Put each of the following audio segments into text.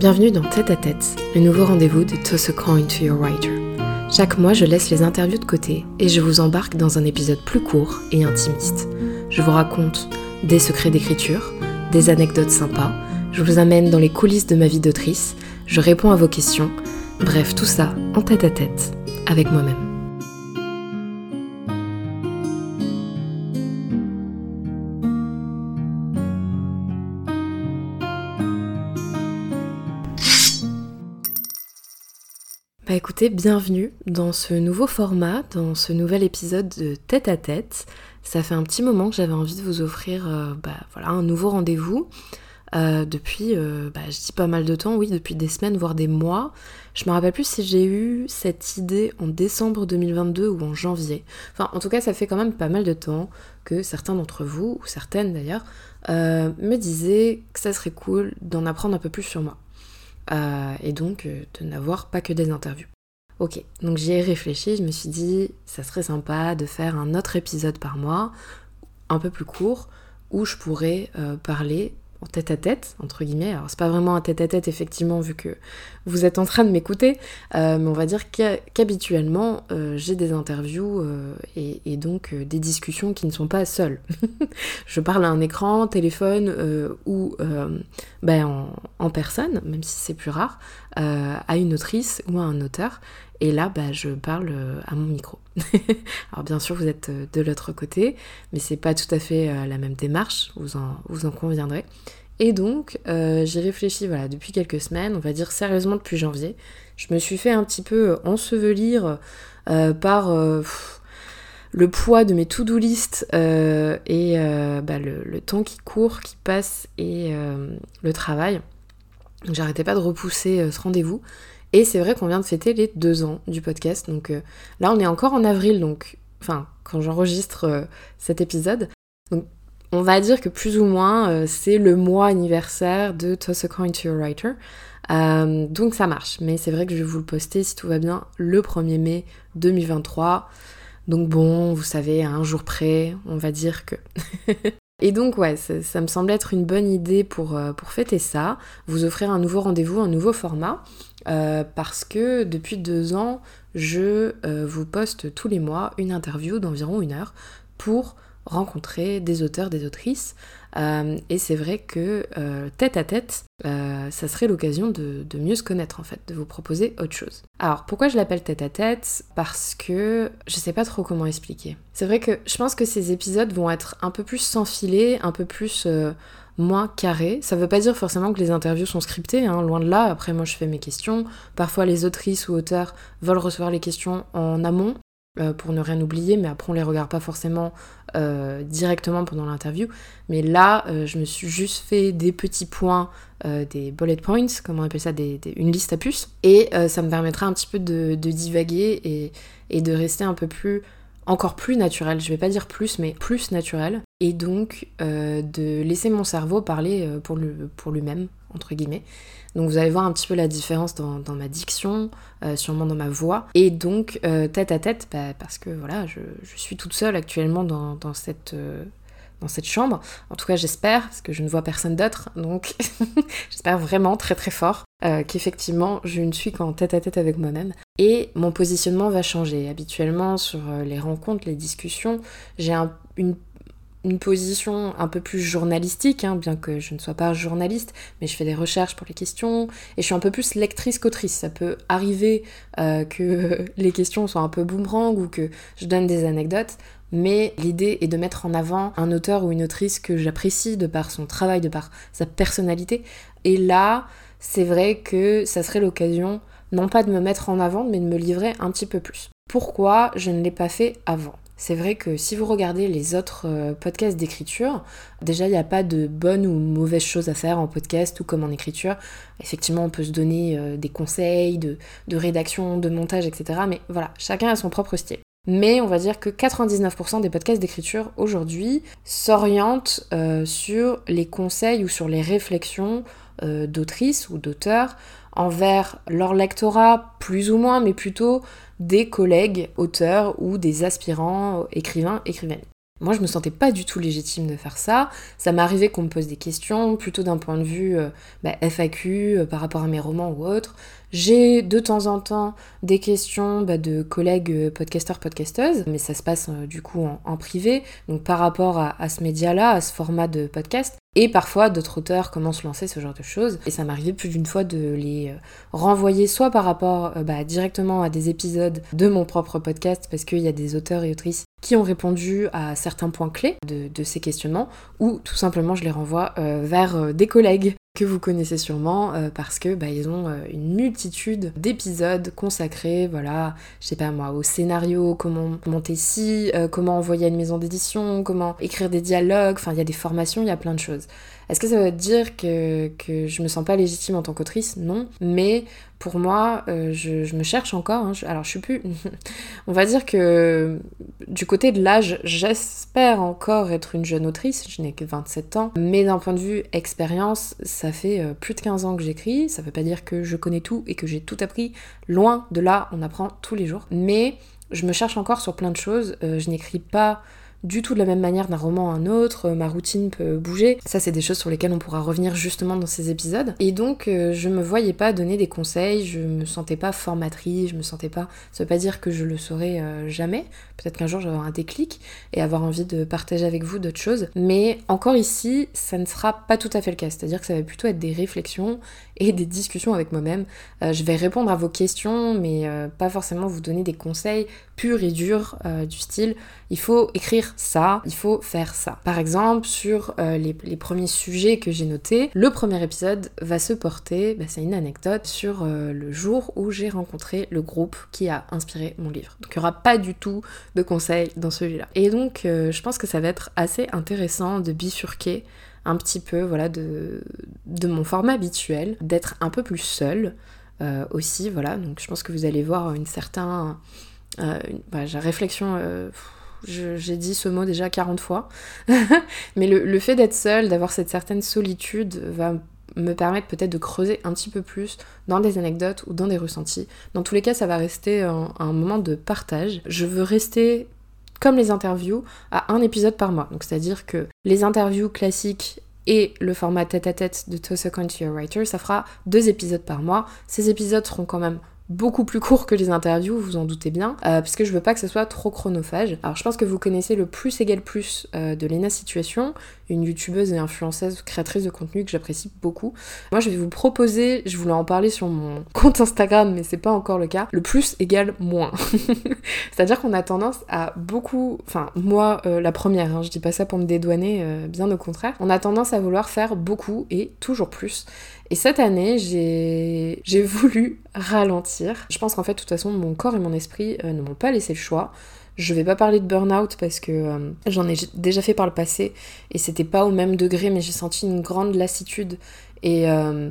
Bienvenue dans Tête à Tête, le nouveau rendez-vous de Toss a Coin to Your Writer. Chaque mois, je laisse les interviews de côté et je vous embarque dans un épisode plus court et intimiste. Je vous raconte des secrets d'écriture, des anecdotes sympas, je vous amène dans les coulisses de ma vie d'autrice, je réponds à vos questions, bref, tout ça en tête à tête, avec moi-même. Bah écoutez, bienvenue dans ce nouveau format, dans ce nouvel épisode de Tête à Tête. Ça fait un petit moment que j'avais envie de vous offrir euh, bah, voilà, un nouveau rendez-vous. Euh, depuis, euh, bah, je dis pas mal de temps, oui, depuis des semaines, voire des mois. Je me rappelle plus si j'ai eu cette idée en décembre 2022 ou en janvier. Enfin, en tout cas, ça fait quand même pas mal de temps que certains d'entre vous, ou certaines d'ailleurs, me disaient que ça serait cool d'en apprendre un peu plus sur moi. Euh, et donc euh, de n'avoir pas que des interviews. Ok, donc j'y ai réfléchi, je me suis dit, ça serait sympa de faire un autre épisode par mois, un peu plus court, où je pourrais euh, parler en tête à tête, entre guillemets. Alors, c'est pas vraiment un tête à tête, effectivement, vu que vous êtes en train de m'écouter, euh, mais on va dire qu'habituellement, euh, j'ai des interviews euh, et, donc des discussions qui ne sont pas seules. je parle à un écran, téléphone ou ben, en, personne, même si c'est plus rare, à une autrice ou à un auteur. Et là, bah, je parle à mon micro. Alors bien sûr, vous êtes de l'autre côté, mais c'est pas tout à fait la même démarche, vous en, conviendrez. Et donc, euh, j'ai réfléchi voilà, depuis quelques semaines, on va dire sérieusement depuis janvier. Je me suis fait un petit peu ensevelir euh, par euh, le poids de mes to-do list et bah, le, temps qui court, qui passe et le travail. J'arrêtais pas de repousser ce rendez-vous. Et c'est vrai qu'on vient de fêter les deux ans du podcast. Donc là, on est encore en avril, donc enfin quand j'enregistre cet épisode. Donc on va dire que plus ou moins euh, c'est le mois anniversaire de Toss a Coin to Your Writer. Euh, donc ça marche, mais c'est vrai que je vais vous le poster si tout va bien le 1er mai 2023. Donc bon, vous savez, à un jour près, on va dire que. Et donc ouais, ça, me semble être une bonne idée pour, euh, pour fêter ça, vous offrir un nouveau rendez-vous, un nouveau format, parce que depuis deux ans, je vous poste tous les mois une interview d'environ une heure pour rencontrer des auteurs, des autrices. Euh, et c'est vrai que euh, tête à tête, euh, ça serait l'occasion de, mieux se connaître en fait, de vous proposer autre chose. Alors pourquoi je l'appelle tête à tête? Parce que je sais pas trop comment expliquer. C'est vrai que je pense que ces épisodes vont être un peu plus sans filet, un peu plus moins carrés. Ça veut pas dire forcément que les interviews sont scriptées, hein, loin de là. Après, moi, je fais mes questions. Parfois, les autrices ou auteurs veulent recevoir les questions en amont. Euh, pour ne rien oublier, mais après on les regarde pas forcément euh, directement pendant l'interview. Mais là, euh, je me suis juste fait des petits points, des bullet points, comme on appelle ça, une liste à puces, et ça me permettra un petit peu de, divaguer et, et, de rester un peu plus, encore plus naturel. Je vais pas dire plus, mais plus naturel, et donc de laisser mon cerveau parler pour, pour lui-même, entre guillemets. Donc vous allez voir un petit peu la différence dans, ma diction, euh, sûrement dans ma voix. Et donc euh, tête à tête, bah, parce que voilà, je, suis toute seule actuellement dans, cette, euh, dans cette chambre. En tout cas j'espère, parce que je ne vois personne d'autre. Donc j'espère vraiment très très fort qu'effectivement je ne suis qu'en tête à tête avec moi-même. Et mon positionnement va changer. Habituellement sur les rencontres, les discussions, j'ai une une position un peu plus journalistique, hein, bien que je ne sois pas journaliste, mais je fais des recherches pour les questions, et je suis un peu plus lectrice qu'autrice. Ça peut arriver euh, que les questions soient un peu boomerang ou que je donne des anecdotes, mais l'idée est de mettre en avant un auteur ou une autrice que j'apprécie de par son travail, de par sa personnalité. Et là, c'est vrai que ça serait l'occasion, non pas de me mettre en avant, mais de me livrer un petit peu plus. Pourquoi je ne l'ai pas fait avant? C'est vrai que si vous regardez les autres euh, podcasts d'écriture, déjà il n'y a pas de bonnes ou mauvaises choses à faire en podcast ou comme en écriture. Effectivement, on peut se donner euh, des conseils de, rédaction, de montage, etc. Mais voilà, chacun a son propre style. Mais on va dire que 99% des podcasts d'écriture aujourd'hui s'orientent euh, sur les conseils ou sur les réflexions d'autrices ou d'auteurs envers leur lectorat, plus ou moins, mais plutôt des collègues auteurs ou des aspirants écrivains, écrivaines. Moi, je me sentais pas du tout légitime de faire ça. Ça m'est arrivé qu'on me pose des questions, plutôt d'un point de vue euh, bah, FAQ euh, par rapport à mes romans ou autres. J'ai de temps en temps des questions bah, de collègues euh, podcasteurs, podcasteuses, mais ça se passe du coup en, privé, donc par rapport à, ce média-là, à ce format de podcast. Et parfois, d'autres auteurs commencent à lancer ce genre de choses. Et ça arrivé plus d'une fois de les renvoyer soit par rapport bah, directement à des épisodes de mon propre podcast, parce qu'il y a des auteurs et autrices qui ont répondu à certains points clés de, ces questionnements, ou tout simplement je les renvoie euh, vers euh, des collègues que vous connaissez sûrement euh, parce que bah, ils ont une multitude d'épisodes consacrés, voilà, je sais pas moi, au scénario, comment monter ci, comment envoyer à une maison d'édition, comment écrire des dialogues, enfin il y a des formations, il y a plein de choses. Est-ce que ça veut dire que, que je me sens pas légitime en tant qu'autrice? Non, mais pour moi, euh, je, me cherche encore. Hein. alors, je suis plus. On va dire que du côté de l'âge, j'espère encore être une jeune autrice. Je n'ai que 27 ans. Mais d'un point de vue expérience, ça fait euh, plus de 15 ans que j'écris. Ça veut pas dire que je connais tout et que j'ai tout appris. Loin de là, on apprend tous les jours. Mais je me cherche encore sur plein de choses. Euh, je n'écris pas du tout de la même manière d'un roman à un autre, ma routine peut bouger. Ça, c'est des choses sur lesquelles on pourra revenir justement dans ces épisodes. Et donc, euh, je me voyais pas donner des conseils, je me sentais pas formatrice, je me sentais pas. Ça veut pas dire que je le saurais euh, jamais. Peut-être qu'un jour, j'aurai un déclic et avoir envie de partager avec vous d'autres choses. Mais encore ici, ça ne sera pas tout à fait le cas. C'est-à-dire que ça va plutôt être des réflexions et des discussions avec moi-même. Euh, je vais répondre à vos questions, mais pas forcément vous donner des conseils purs et durs du style il faut écrire ça, il faut faire ça. Par exemple, sur euh, les, premiers sujets que j'ai notés, le premier épisode va se porter, bah, c'est une anecdote, sur euh, le jour où j'ai rencontré le groupe qui a inspiré mon livre. Donc il n'y aura pas du tout de conseils dans celui-là. Et donc euh, je pense que ça va être assez intéressant de bifurquer un petit peu voilà, de, de mon format habituel, d'être un peu plus seule aussi, voilà. Donc je pense que vous allez voir une certaine... Bah, réflexion j'ai dit ce mot déjà 40 fois. Mais le, fait d'être seule, d'avoir cette certaine solitude, va me permettre peut-être de creuser un petit peu plus dans des anecdotes ou dans des ressentis. Dans tous les cas, ça va rester un, moment de partage. Je veux rester comme les interviews à un épisode par mois. C'est-à-dire que les interviews classiques et le format tête-à-tête -tête de Toss a to Your Writer, ça fera deux épisodes par mois. Ces épisodes seront quand même beaucoup plus court que les interviews, vous en doutez bien, euh, parce que je veux pas que ce soit trop chronophage. Alors je pense que vous connaissez le plus égal plus euh, de Lena Situation, une youtubeuse et influenceuse créatrice de contenu que j'apprécie beaucoup. Moi je vais vous proposer, je voulais en parler sur mon compte Instagram, mais c'est pas encore le cas, le plus égale moins. C'est-à-dire qu'on a tendance à beaucoup, enfin moi euh, la première, hein, je dis pas ça pour me dédouaner, bien au contraire, on a tendance à vouloir faire beaucoup et toujours plus. Et cette année, j'ai voulu ralentir. Je pense qu'en fait, de toute façon, mon corps et mon esprit euh, ne m'ont pas laissé le choix. Je vais pas parler de burn-out parce que euh, j'en ai déjà fait par le passé et c'était pas au même degré, mais j'ai senti une grande lassitude. Et euh,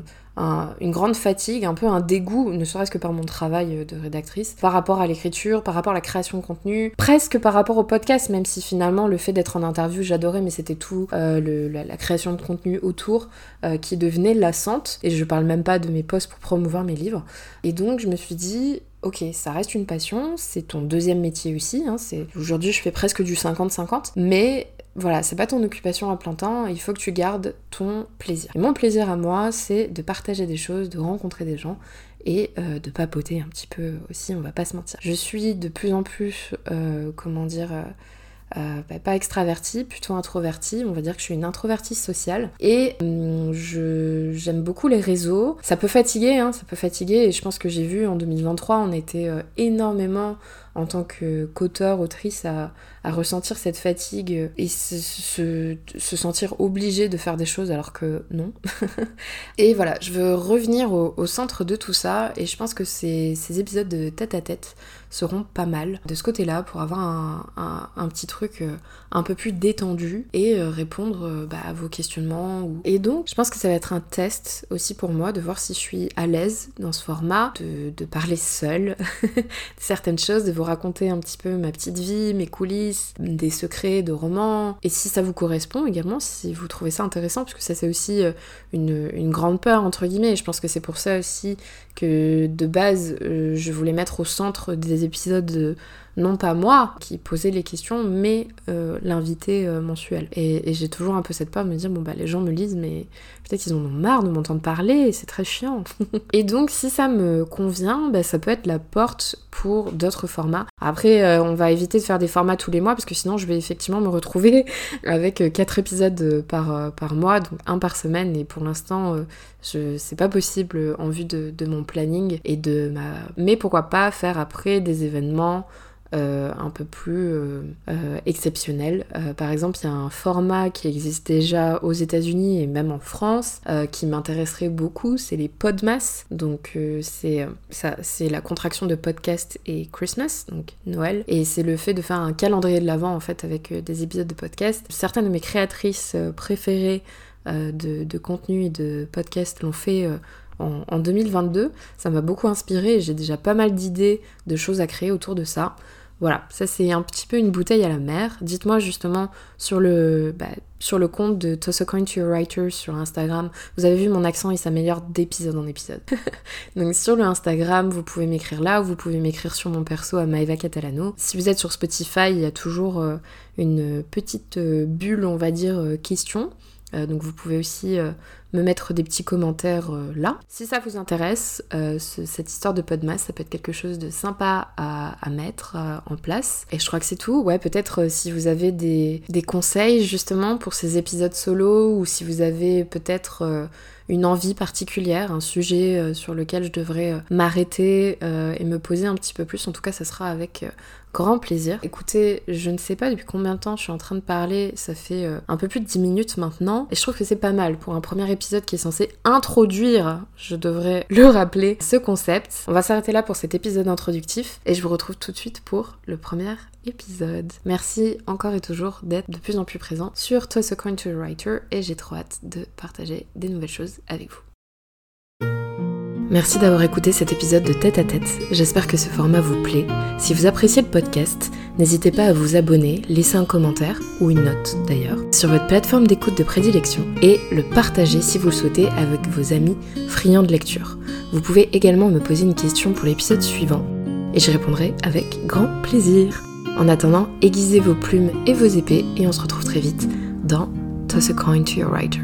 une grande fatigue, un peu un dégoût, ne serait-ce que par mon travail de rédactrice, par rapport à l'écriture, par rapport à la création de contenu, presque par rapport au podcast, même si finalement le fait d'être en interview j'adorais, mais c'était tout euh, la, création de contenu autour euh, qui devenait lassante, et je parle même pas de mes posts pour promouvoir mes livres. Et donc je me suis dit, ok, ça reste une passion, c'est ton deuxième métier aussi, hein, aujourd'hui je fais presque du 50-50, mais voilà, c'est pas ton occupation à plein temps, il faut que tu gardes ton plaisir. Mon plaisir à moi, c'est de partager des choses, de rencontrer des gens et euh, de papoter un petit peu aussi, on va pas se mentir. Je suis de plus en plus, euh, comment dire, euh, bah, pas extravertie, plutôt introvertie. On va dire que je suis une introvertie sociale. Et hum, j'aime beaucoup les réseaux. Ça peut fatiguer, hein, ça peut fatiguer. Et je pense que j'ai vu en 2023, on était énormément en tant qu'auteur, autrice, à, ressentir cette fatigue et se, sentir obligé de faire des choses alors que non. et voilà, je veux revenir au, centre de tout ça et je pense que ces, épisodes de tête à tête seront pas mal de ce côté-là pour avoir un, petit truc euh, un peu plus détendu et euh, répondre euh, bah, à vos questionnements. Et donc, je pense que ça va être un test aussi pour moi de voir si je suis à l'aise dans ce format, de, parler seule certaines choses, de vous raconter un petit peu ma petite vie, mes coulisses, des secrets de romans. Et si ça vous correspond également, si vous trouvez ça intéressant, parce que ça c'est aussi une, une grande peur entre guillemets. Et je pense que c'est pour ça aussi que de base, je voulais mettre au centre des épisodes non pas moi qui posais les questions, mais euh, l'invité euh, mensuel. Et, j'ai toujours un peu cette peur de me dire, bon bah les gens me lisent, mais peut-être qu'ils en ont marre de m'entendre parler, c'est très chiant. et donc si ça me convient, bah, ça peut être la porte pour d'autres formats. Après, euh, on va éviter de faire des formats tous les mois, parce que sinon je vais effectivement me retrouver avec quatre épisodes par, par mois, donc un par semaine, et pour l'instant, je c'est pas possible en vue de, de mon planning et de ma... Mais pourquoi pas faire après des événements euh, un peu plus euh, euh, exceptionnel. par exemple, il y a un format qui existe déjà aux États-Unis et même en France qui m'intéresserait beaucoup, c'est les Podmas. Donc c'est c'est la contraction de podcast et Christmas, donc Noël, et c'est le fait de faire un calendrier de l'avant en fait avec des épisodes de podcast. Certaines de mes créatrices préférées de, contenu et de podcast l'ont fait en, en, 2022. Ça m'a beaucoup inspiré et j'ai déjà pas mal d'idées de choses à créer autour de ça. Voilà, ça c'est un petit peu une bouteille à la mer. Dites-moi justement sur le, bah, sur le compte de Toss a Coin to Your Writer sur Instagram. Vous avez vu mon accent, il s'améliore d'épisode en épisode. Donc sur le Instagram, vous pouvez m'écrire là ou vous pouvez m'écrire sur mon perso à Maeva Catalano. Si vous êtes sur Spotify, il y a toujours euh, une petite euh, bulle, on va dire, euh, question. donc vous pouvez aussi me mettre des petits commentaires euh, là. Si ça vous intéresse, euh, cette histoire de Podmas, ça peut être quelque chose de sympa à, mettre euh, en place. Et je crois que c'est tout. Ouais, peut-être si vous avez des, des, conseils justement pour ces épisodes solo ou si vous avez peut-être une envie particulière, un sujet sur lequel je devrais m'arrêter et me poser un petit peu plus. En tout cas, ça sera avec grand plaisir. Écoutez, je ne sais pas depuis combien de temps je suis en train de parler, ça fait un peu plus de 10 minutes maintenant, et je trouve que c'est pas mal pour un premier épisode qui est censé introduire, je devrais le rappeler, ce concept. On va s'arrêter là pour cet épisode introductif, et je vous retrouve tout de suite pour le premier épisode. Merci encore et toujours d'être de plus en plus présent sur Toss a Coin to Writer, et j'ai trop hâte de partager des nouvelles choses avec vous. Merci d'avoir écouté cet épisode de Tête à Tête. J'espère que ce format vous plaît. Si vous appréciez le podcast, n'hésitez pas à vous abonner, laisser un commentaire, ou une note d'ailleurs, sur votre plateforme d'écoute de prédilection et le partager si vous le souhaitez avec vos amis friands de lecture. Vous pouvez également me poser une question pour l'épisode suivant et j'y répondrai avec grand plaisir. En attendant, aiguisez vos plumes et vos épées et on se retrouve très vite dans Toss a Coin to Your Writer.